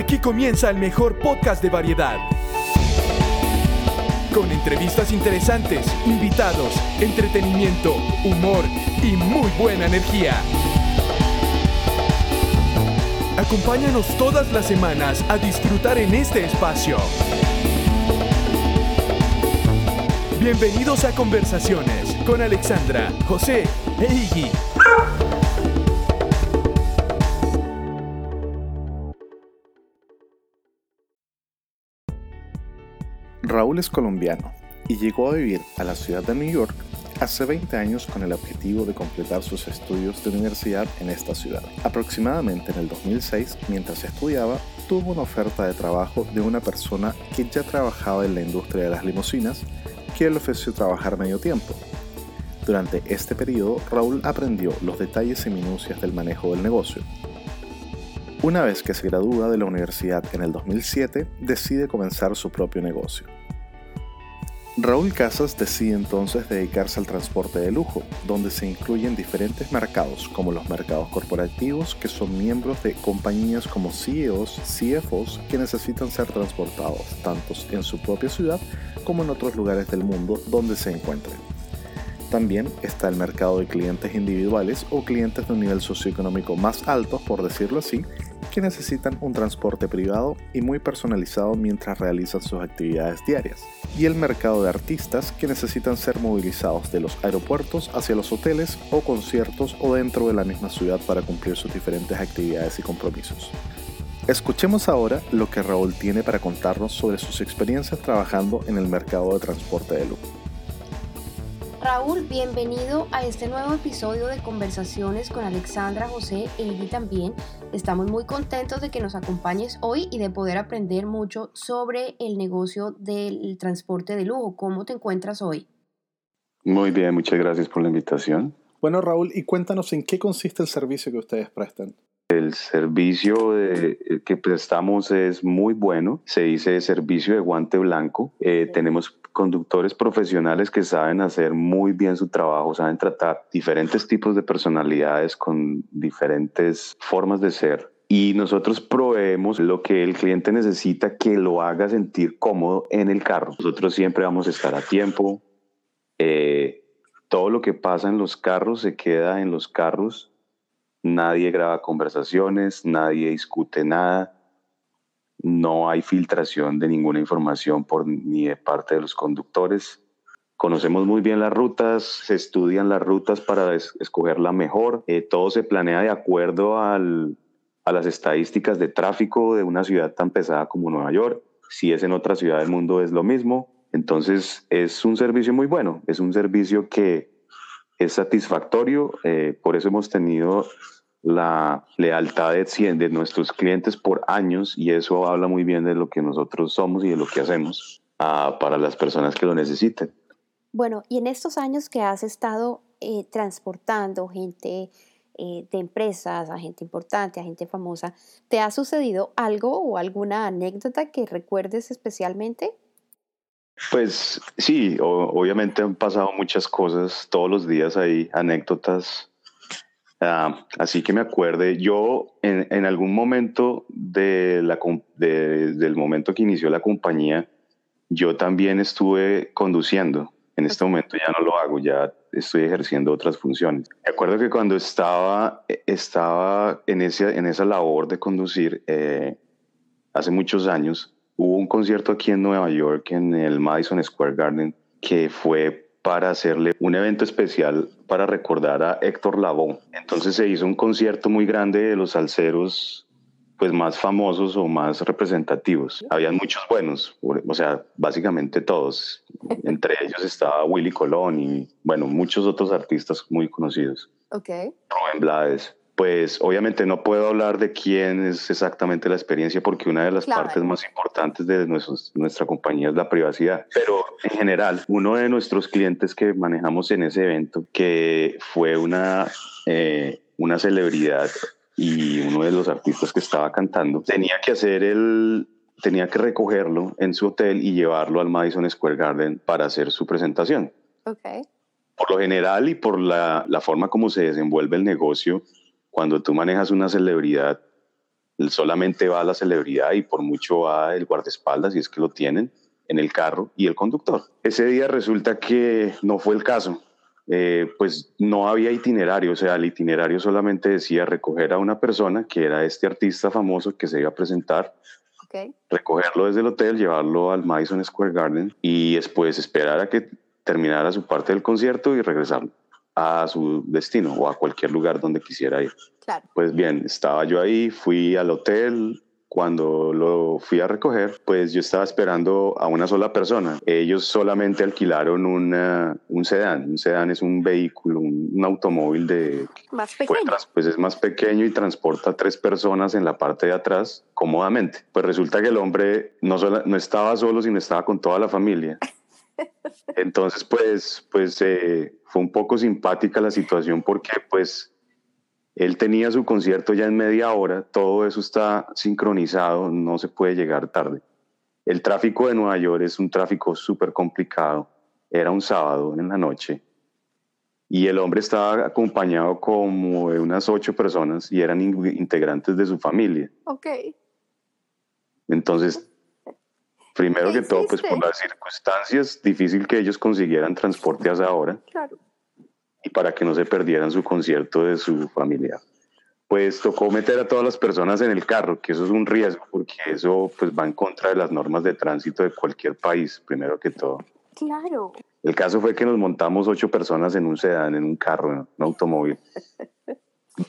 Aquí comienza el mejor podcast de variedad. Con entrevistas interesantes, invitados, entretenimiento, humor y muy buena energía. Acompáñanos todas las semanas a disfrutar en este espacio. Bienvenidos a Conversaciones con Alexandra, José e Iggy. Raúl es colombiano y llegó a vivir a la ciudad de New York hace 20 años con el objetivo de completar sus estudios de universidad en esta ciudad. Aproximadamente en el 2006, mientras estudiaba, tuvo una oferta de trabajo de una persona que ya trabajaba en la industria de las limusinas, que le ofreció trabajar medio tiempo. Durante este periodo, Raúl aprendió los detalles y minucias del manejo del negocio. Una vez que se gradúa de la universidad en el 2007, decide comenzar su propio negocio. Raúl Casas decide entonces dedicarse al transporte de lujo, donde se incluyen diferentes mercados, como los mercados corporativos, que son miembros de compañías como CEOs, CFOs, que necesitan ser transportados tanto en su propia ciudad como en otros lugares del mundo donde se encuentren. También está el mercado de clientes individuales o clientes de un nivel socioeconómico más alto, por decirlo así, que necesitan un transporte privado y muy personalizado mientras realizan sus actividades diarias, y el mercado de artistas que necesitan ser movilizados de los aeropuertos hacia los hoteles o conciertos o dentro de la misma ciudad para cumplir sus diferentes actividades y compromisos. Escuchemos ahora lo que Raúl tiene para contarnos sobre sus experiencias trabajando en el mercado de transporte de lujo. Raúl, bienvenido a este nuevo episodio de Conversaciones con Alexandra, José e Iggy también. Estamos muy contentos de que nos acompañes hoy y de poder aprender mucho sobre el negocio del transporte de lujo. ¿Cómo te encuentras hoy? Muy bien, muchas gracias por la invitación. Bueno, Raúl, y cuéntanos en qué consiste el servicio que ustedes prestan. El servicio que prestamos es muy bueno, se dice servicio de guante blanco. Eh, tenemos conductores profesionales que saben hacer muy bien su trabajo, saben tratar diferentes tipos de personalidades con diferentes formas de ser. Y nosotros proveemos lo que el cliente necesita que lo haga sentir cómodo en el carro. Nosotros siempre vamos a estar a tiempo. Eh, todo lo que pasa en los carros se queda en los carros nadie graba conversaciones, nadie discute nada, no hay filtración de ninguna información por, ni de parte de los conductores. Conocemos muy bien las rutas, se estudian las rutas para escoger la mejor, eh, todo se planea de acuerdo a las estadísticas de tráfico de una ciudad tan pesada como Nueva York. Si es en otra ciudad del mundo es lo mismo. Entonces es un servicio muy bueno, es un servicio que es satisfactorio, eh, por eso hemos tenido la lealtad de, de nuestros clientes por años y eso habla muy bien de lo que nosotros somos y de lo que hacemos uh, para las personas que lo necesiten. Bueno, y en estos años que has estado eh, transportando gente eh, de empresas, a gente importante, a gente famosa, ¿te ha sucedido algo o alguna anécdota que recuerdes especialmente? Pues sí, obviamente han pasado muchas cosas, todos los días hay anécdotas, ah, así que me acuerde, yo en, en algún momento de la, del momento que inició la compañía, yo también estuve conduciendo. En este momento ya no lo hago, ya estoy ejerciendo otras funciones. Me acuerdo que cuando estaba, estaba en, ese, en esa labor de conducir, eh, hace muchos años, Hubo un concierto aquí en Nueva York, en el Madison Square Garden, que fue para hacerle un evento especial para recordar a Héctor Lavoe. Entonces se hizo un concierto muy grande de los salseros pues más famosos o más representativos. Habían muchos buenos, o sea, básicamente todos. Entre ellos estaba Willy Colón y, bueno, muchos otros artistas muy conocidos. Ok. Rubén Blades pues obviamente no puedo hablar de quién es exactamente la experiencia porque una de las partes más importantes de nuestra compañía es la privacidad. Pero en general, uno de nuestros clientes que manejamos en ese evento, que fue una, eh, una celebridad y uno de los artistas que estaba cantando, tenía que hacer el, tenía que recogerlo en su hotel y llevarlo al Madison Square Garden para hacer su presentación. Okay. Por lo general y por la, la forma como se desenvuelve el negocio, cuando tú manejas una celebridad, Solamente va la celebridad y por mucho va el guardaespaldas, si es que lo tienen, en el carro y el conductor. Ese día resulta que no fue el caso. Eh, pues no había itinerario, o sea, el itinerario solamente decía recoger a una persona que era este artista famoso que se iba a presentar, recogerlo desde el hotel, llevarlo al Madison Square Garden y después esperar a que terminara su parte del concierto y regresarlo a su destino o a cualquier lugar donde quisiera ir. Pues bien, estaba yo ahí, fui al hotel, cuando lo fui a recoger, pues yo estaba esperando a una sola persona. Ellos solamente alquilaron un sedán. Un sedán es un vehículo, un, automóvil de... Más pequeño. Pues es más pequeño y transporta a tres personas en la parte de atrás cómodamente. Pues resulta que el hombre no, no estaba solo, sino estaba con toda la familia. Entonces, pues, pues eh, fue un poco simpática la situación porque, pues, él tenía su concierto ya en media hora, todo eso está sincronizado, no se puede llegar tarde. El tráfico de Nueva York es un tráfico súper complicado. Era un sábado en la noche y el hombre estaba acompañado como de unas ocho personas y eran integrantes de su familia. Ok. Entonces, primero que todo, pues por las circunstancias, difícil que ellos consiguieran transporte a esa hora. Claro y para que no se perdieran su concierto de su familia. Pues tocó meter a todas las personas en el carro, que eso es un riesgo, porque eso pues va en contra de las normas de tránsito de cualquier país, primero que todo. Claro. El caso fue que nos montamos ocho personas en un sedán, en un carro, un automóvil.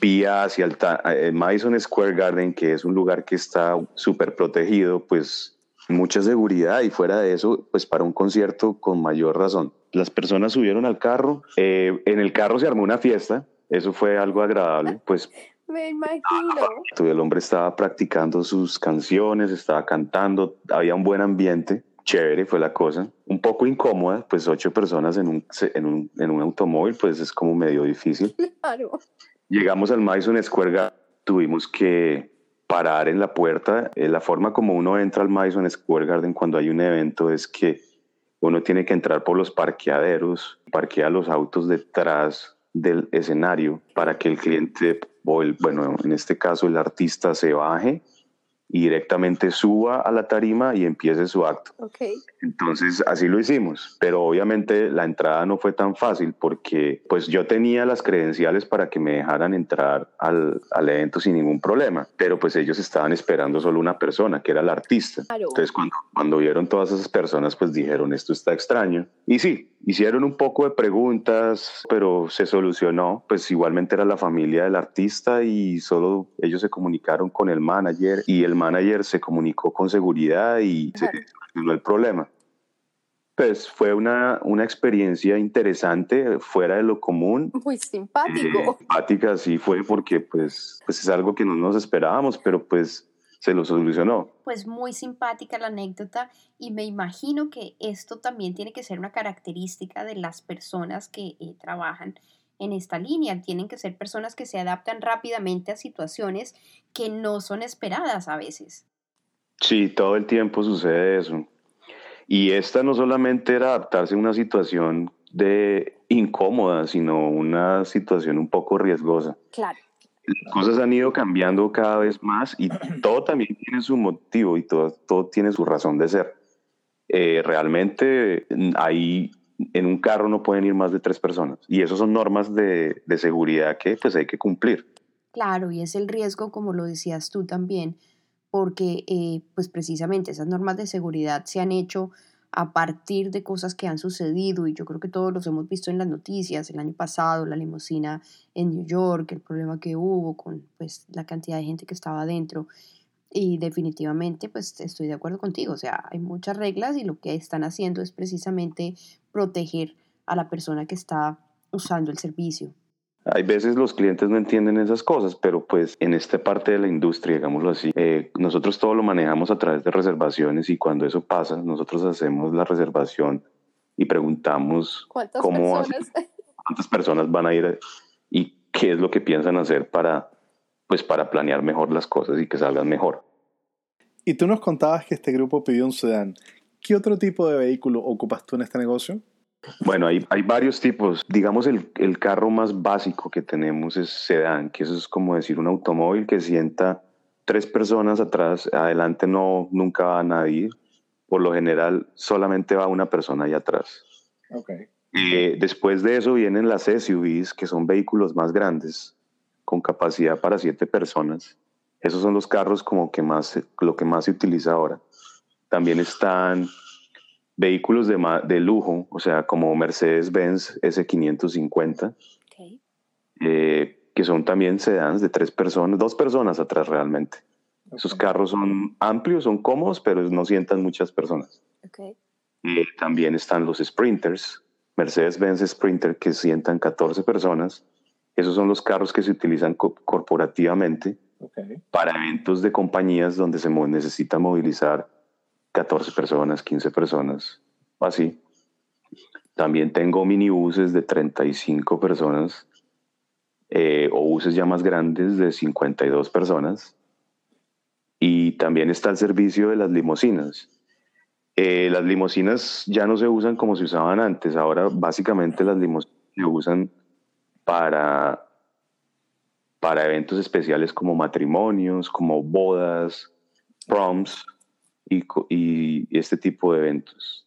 Vía hacia el eh, Madison Square Garden, que es un lugar que está súper protegido, pues mucha seguridad y fuera de eso, pues para un concierto con mayor razón. Las personas subieron al carro, eh, en el carro se armó una fiesta, eso fue algo agradable, pues me imagino. El hombre estaba practicando sus canciones, estaba cantando, había un buen ambiente, chévere fue la cosa. Un poco incómoda, pues ocho personas en un, en un, en un automóvil, pues es como medio difícil. Claro. Llegamos al Madison Square Garden, tuvimos que parar en la puerta. Eh, la forma como uno entra al Madison Square Garden cuando hay un evento es que uno tiene que entrar por los parqueaderos, parquea los autos detrás del escenario para que el cliente o bueno, en este caso el artista se baje y directamente suba a la tarima y empiece su acto. Okay. Entonces así lo hicimos, pero obviamente la entrada no fue tan fácil porque pues yo tenía las credenciales para que me dejaran entrar al, al evento sin ningún problema, pero pues ellos estaban esperando solo una persona, que era el artista. Entonces cuando, cuando vieron todas esas personas pues dijeron esto está extraño. Y sí, hicieron un poco de preguntas, pero se solucionó, pues igualmente era la familia del artista y solo ellos se comunicaron con el manager y el manager se comunicó con seguridad y se solucionó el problema. Pues fue una, una experiencia interesante, fuera de lo común. Muy simpático. Eh, simpática, sí fue, porque pues, pues es algo que no nos esperábamos, pero pues se lo solucionó. Pues muy simpática la anécdota y me imagino que esto también tiene que ser una característica de las personas que eh, trabajan en esta línea. Tienen que ser personas que se adaptan rápidamente a situaciones que no son esperadas a veces. Sí, todo el tiempo sucede eso. Y esta no solamente era adaptarse a una situación de incómoda, sino una situación un poco riesgosa. Claro. Las cosas han ido cambiando cada vez más y todo también tiene su motivo y todo, todo tiene su razón de ser. Eh, realmente ahí en un carro no pueden ir más de tres personas y eso son normas de, de seguridad que pues hay que cumplir. Claro, y es el riesgo, como lo decías tú también, porque eh, pues precisamente esas normas de seguridad se han hecho a partir de cosas que han sucedido y yo creo que todos los hemos visto en las noticias, el año pasado, la limusina en New York, el problema que hubo con pues la cantidad de gente que estaba adentro y definitivamente pues estoy de acuerdo contigo, o sea, hay muchas reglas y lo que están haciendo es precisamente proteger a la persona que está usando el servicio. Hay veces los clientes no entienden esas cosas, pero pues en esta parte de la industria, digámoslo así, eh, nosotros todo lo manejamos a través de reservaciones y cuando eso pasa, nosotros hacemos la reservación y preguntamos cómo personas? cuántas personas van a ir y qué es lo que piensan hacer para, pues, para planear mejor las cosas y que salgan mejor. Y tú nos contabas que este grupo pidió un sedán. ¿Qué otro tipo de vehículo ocupas tú en este negocio? Bueno, hay, hay varios tipos. Digamos, el, el, carro más básico que tenemos es sedán, que eso es como decir un automóvil que sienta tres personas atrás, adelante no, nunca va nadie. Por lo general, solamente va una persona ahí atrás. Okay. Eh, después de eso vienen las SUVs, que son vehículos más grandes, con capacidad para siete personas. Esos son los carros como que más, lo que más se utiliza ahora. También están vehículos de, de lujo, o sea, como Mercedes-Benz S550, eh, que son también sedans de tres personas, dos personas atrás realmente. Esos carros son amplios, son cómodos, pero no sientan muchas personas. Eh, también están los Sprinters, Mercedes-Benz Sprinter, que sientan 14 personas. Esos son los carros que se utilizan corporativamente para eventos de compañías donde se necesita movilizar 14 personas, 15 personas, así. También tengo minibuses de 35 personas eh, o buses ya más grandes de 52 personas. Y también está el servicio de las limusinas. Eh, las limusinas ya no se usan como se usaban antes. Ahora básicamente las limusinas se usan para, para eventos especiales como matrimonios, como bodas, proms y, y este tipo de eventos.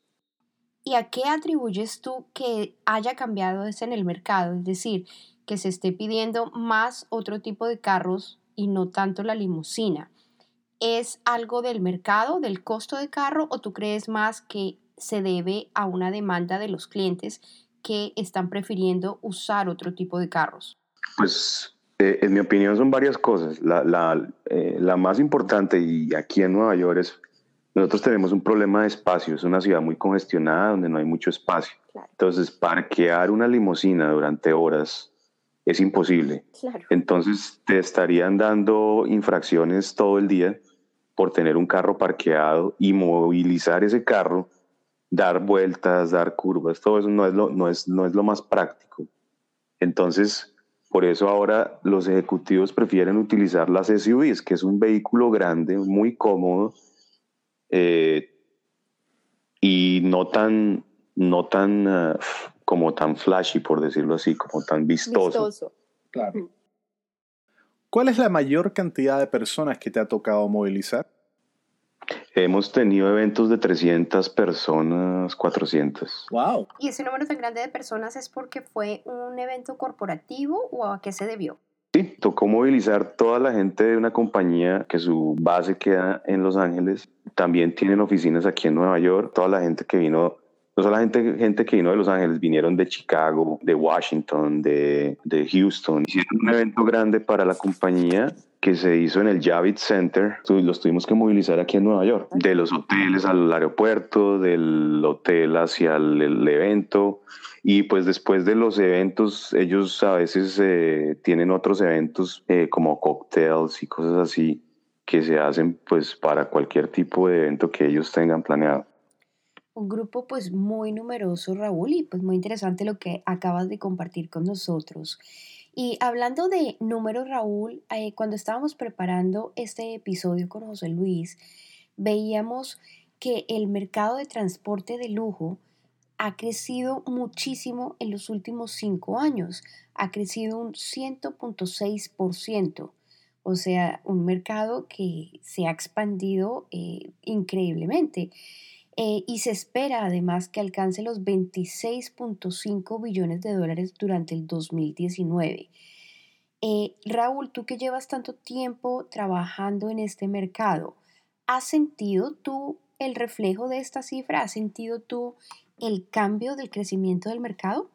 ¿Y a qué atribuyes tú que haya cambiado eso en el mercado? Es decir, que se esté pidiendo más otro tipo de carros y no tanto la limusina. ¿Es algo del mercado, del costo de carro o tú crees más que se debe a una demanda de los clientes que están prefiriendo usar otro tipo de carros? Pues eh, en mi opinión son varias cosas. La, la, eh, la, más importante y aquí en Nueva York es, nosotros tenemos un problema de espacio, es una ciudad muy congestionada donde no hay mucho espacio. Entonces, parquear una limusina durante horas es imposible. Entonces te estarían dando infracciones todo el día por tener un carro parqueado y movilizar ese carro, dar vueltas, dar curvas, todo eso no es lo, no es, no es lo más práctico. Entonces, por eso ahora los ejecutivos prefieren utilizar las SUVs, que es un vehículo grande, muy cómodo eh, y no tan, no tan uh, como tan flashy, por decirlo así, como tan vistoso. Claro. ¿Cuál es la mayor cantidad de personas que te ha tocado movilizar? Hemos tenido eventos de 300 personas, 400. ¡Wow! ¿Y ese número tan grande de personas es porque fue un evento corporativo o a qué se debió? Sí, tocó movilizar toda la gente de una compañía que su base queda en Los Ángeles. También tienen oficinas aquí en Nueva York. Toda la gente que vino no solamente gente que vino de Los Ángeles, vinieron de Chicago, de Washington, de, de Houston. Hicieron un evento grande para la compañía que se hizo en el Javits Center. Los tuvimos que movilizar aquí en Nueva York, de los hoteles al aeropuerto, del hotel hacia el, evento. Y pues después de los eventos, ellos a veces eh, tienen otros eventos eh, como cocktails y cosas así que se hacen pues para cualquier tipo de evento que ellos tengan planeado un grupo pues muy numeroso, Raúl, y pues muy interesante lo que acabas de compartir con nosotros. Y hablando de números, Raúl, eh, cuando estábamos preparando este episodio con José Luis, veíamos que el mercado de transporte de lujo ha crecido muchísimo en los últimos cinco años, ha crecido un 100.6%, o sea, un mercado que se ha expandido eh, increíblemente. Eh, y se espera además que alcance los 26.5 billones de dólares durante el 2019. Eh, Raúl, tú que llevas tanto tiempo trabajando en este mercado, ¿has sentido tú el reflejo de esta cifra? ¿Has sentido tú el cambio del crecimiento del mercado?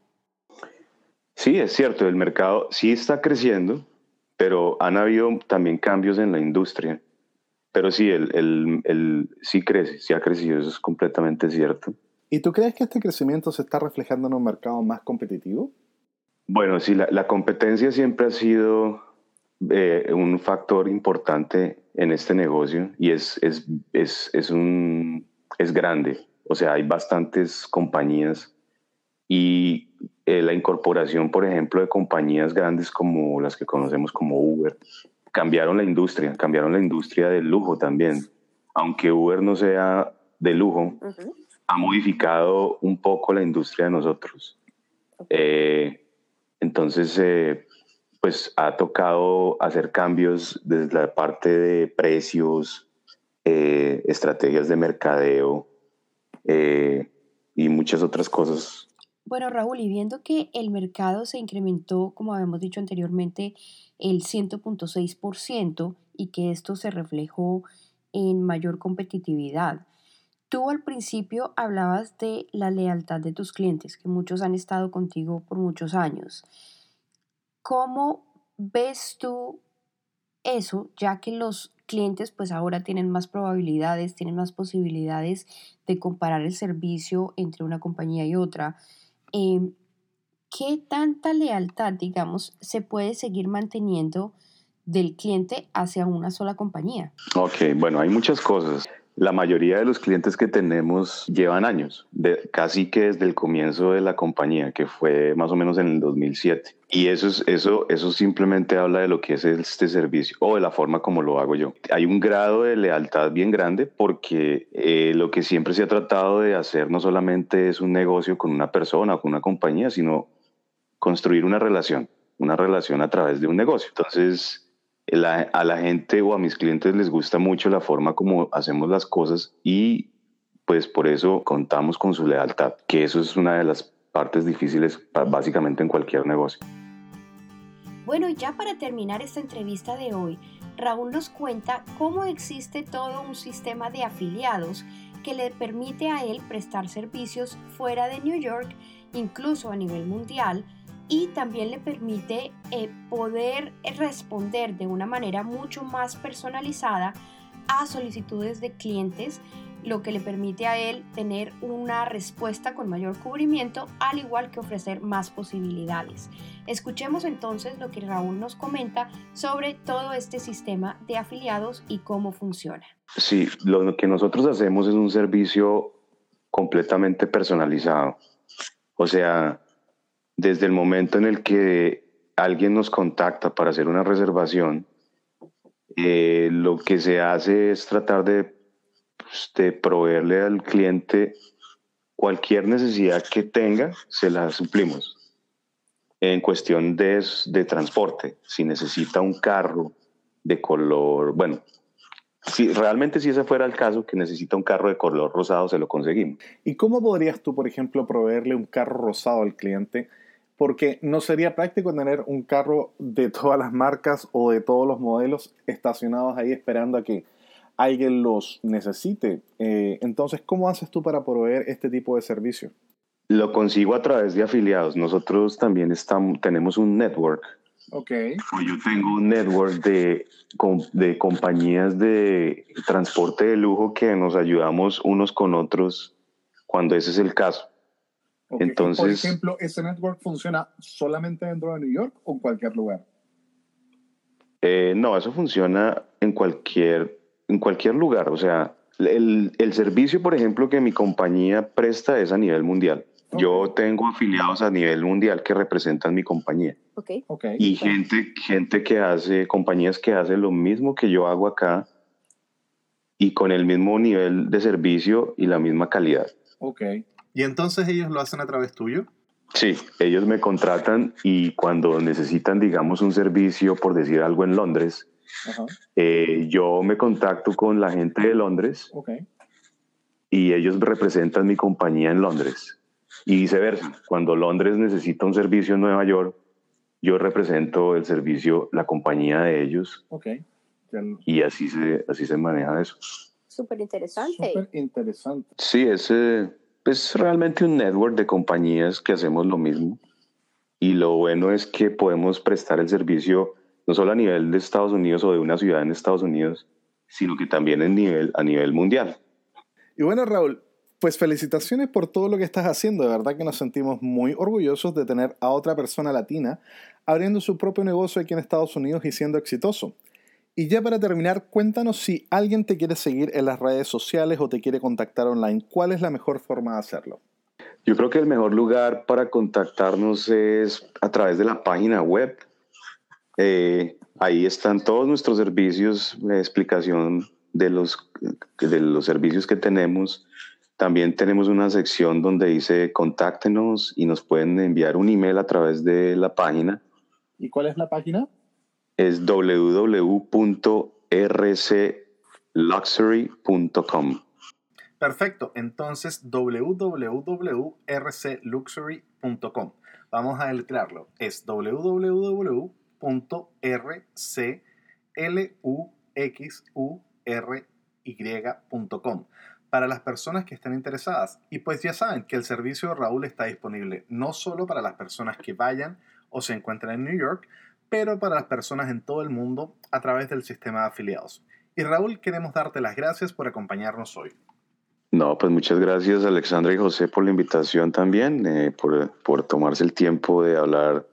Sí, es cierto, el mercado sí está creciendo, pero han habido también cambios en la industria. Pero sí, el, el, el, sí crece, sí ha crecido, eso es completamente cierto. ¿Y tú crees que este crecimiento se está reflejando en un mercado más competitivo? Bueno, sí, la, la competencia siempre ha sido eh, un factor importante en este negocio y es, es, es, es, un, es grande. O sea, hay bastantes compañías y eh, la incorporación, por ejemplo, de compañías grandes como las que conocemos como Uber, cambiaron la industria, cambiaron la industria del lujo también. Aunque Uber no sea de lujo, ha modificado un poco la industria de nosotros. Eh, entonces, eh, pues ha tocado hacer cambios desde la parte de precios, eh, estrategias de mercadeo y muchas otras cosas. Bueno, Raúl, y viendo que el mercado se incrementó, como habíamos dicho anteriormente, el 100.6% y que esto se reflejó en mayor competitividad. Tú al principio hablabas de la lealtad de tus clientes, que muchos han estado contigo por muchos años. ¿Cómo ves tú eso, ya que los clientes pues ahora tienen más probabilidades, tienen más posibilidades de comparar el servicio entre una compañía y otra? Em, ¿Qué tanta lealtad, digamos, se puede seguir manteniendo del cliente hacia una sola compañía? Ok, bueno, hay muchas cosas. La mayoría de los clientes que tenemos llevan años, casi que desde el comienzo de la compañía, que fue más o menos en el 2007. Y eso, es, eso, eso simplemente habla de lo que es este servicio o de la forma como lo hago yo. Hay un grado de lealtad bien grande porque eh, lo que siempre se ha tratado de hacer no solamente es un negocio con una persona o con una compañía, sino construir una relación, una relación a través de un negocio. Entonces, a la gente o a mis clientes les gusta mucho la forma como hacemos las cosas y pues por eso contamos con su lealtad, que eso es una de las partes difíciles básicamente en cualquier negocio. Bueno, ya para terminar esta entrevista de hoy, Raúl nos cuenta cómo existe todo un sistema de afiliados que le permite a él prestar servicios fuera de New York, incluso a nivel mundial, y también le permite eh, poder responder de una manera mucho más personalizada a solicitudes de clientes, lo que le permite a él tener una respuesta con mayor cubrimiento, al igual que ofrecer más posibilidades. Escuchemos entonces lo que Raúl nos comenta sobre todo este sistema de afiliados y cómo funciona. Sí, lo que nosotros hacemos es un servicio completamente personalizado. O sea, desde el momento en el que alguien nos contacta para hacer una reservación, eh, lo que se hace es tratar de, pues, de, proveerle al cliente cualquier necesidad que tenga, se la suplimos. En cuestión de, de transporte, si necesita un carro de color, bueno, si realmente si ese fuera el caso, que necesita un carro de color rosado, se lo conseguimos. ¿Y cómo podrías tú, por ejemplo, proveerle un carro rosado al cliente porque no sería práctico tener un carro de todas las marcas o de todos los modelos estacionados ahí esperando a que alguien los necesite. Eh, entonces, ¿cómo haces tú para proveer este tipo de servicio? Lo consigo a través de afiliados. Nosotros también estamos, tenemos un network. Ok. Yo tengo un network de, de compañías de transporte de lujo que nos ayudamos unos con otros cuando ese es el caso. Entonces, por ejemplo, ¿ese network funciona solamente dentro de New York o en cualquier lugar? Eh, no, eso funciona en cualquier, en cualquier lugar. O sea, el, el, servicio, por ejemplo, que mi compañía presta es a nivel mundial. Yo tengo afiliados a nivel mundial que representan mi compañía. Okay. Okay. Y gente, gente que hace, compañías que hacen lo mismo que yo hago acá y con el mismo nivel de servicio y la misma calidad. Ok. ¿Y entonces ellos lo hacen a través tuyo? Sí, ellos me contratan y cuando necesitan, digamos, un servicio, por decir algo en Londres, eh, yo me contacto con la gente de Londres okay. y ellos representan mi compañía en Londres. Y viceversa, cuando Londres necesita un servicio en Nueva York, yo represento el servicio, la compañía de ellos. Okay. Y así se, así se maneja eso. Súper interesante. Súper interesante. Sí, ese es realmente un network de compañías que hacemos lo mismo. Y lo bueno es que podemos prestar el servicio no solo a nivel de Estados Unidos o de una ciudad en Estados Unidos, sino que también en nivel, a nivel mundial. Y bueno, Raúl, pues felicitaciones por todo lo que estás haciendo. De verdad que nos sentimos muy orgullosos de tener a otra persona latina abriendo su propio negocio aquí en Estados Unidos y siendo exitoso. Y ya para terminar, cuéntanos si alguien te quiere seguir en las redes sociales o te quiere contactar online, ¿cuál es la mejor forma de hacerlo? Yo creo que el mejor lugar para contactarnos es a través de la página web. Eh, ahí están todos nuestros servicios, la explicación de los, de los servicios que tenemos. También tenemos una sección donde dice contáctenos y nos pueden enviar un email a través de la página ¿Y cuál es la página? Es www.rcluxury.com. Perfecto, entonces www.rcluxury.com. Vamos a deletrearlo. Es www.rcluxury.com para las personas que estén interesadas. Y pues ya saben que el servicio de Raúl está disponible no solo para las personas que vayan o se encuentran en New York, pero para las personas en todo el mundo a través del sistema de afiliados. Y Raúl, queremos darte las gracias por acompañarnos hoy. No, pues muchas gracias Alexandra y José por la invitación también, eh, por, por, tomarse el tiempo de hablar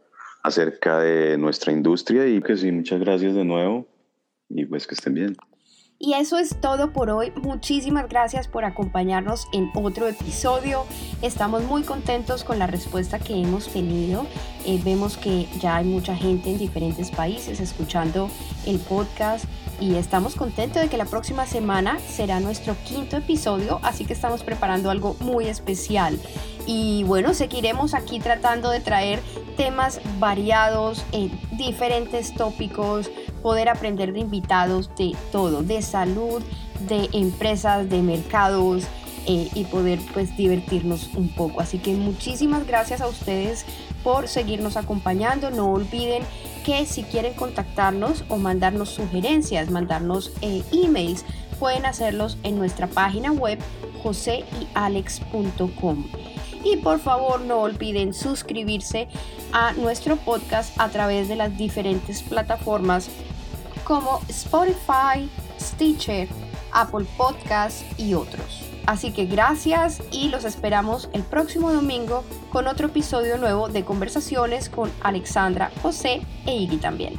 acerca de nuestra industria y que sí, muchas gracias de nuevo y pues que estén bien. Y eso es todo por hoy. Muchísimas gracias por acompañarnos en otro episodio. Estamos muy contentos con la respuesta que hemos tenido. Eh, vemos que ya hay mucha gente en diferentes países escuchando el podcast y estamos contentos de que la próxima semana será nuestro quinto episodio, así que estamos preparando algo muy especial. Y bueno, seguiremos aquí tratando de traer temas variados, en diferentes tópicos, poder aprender de invitados de todo, de salud, de empresas, de mercados eh, y poder pues divertirnos un poco. Así que muchísimas gracias a ustedes por seguirnos acompañando. No olviden que si quieren contactarnos o mandarnos sugerencias, mandarnos eh, emails, pueden hacerlos en nuestra página web joseyalex.com. Y por favor no olviden suscribirse a nuestro podcast a través de las diferentes plataformas como Spotify, Stitcher, Apple Podcasts y otros. Así que gracias y los esperamos el próximo domingo con otro episodio nuevo de conversaciones con Alexandra, José e Iggy también.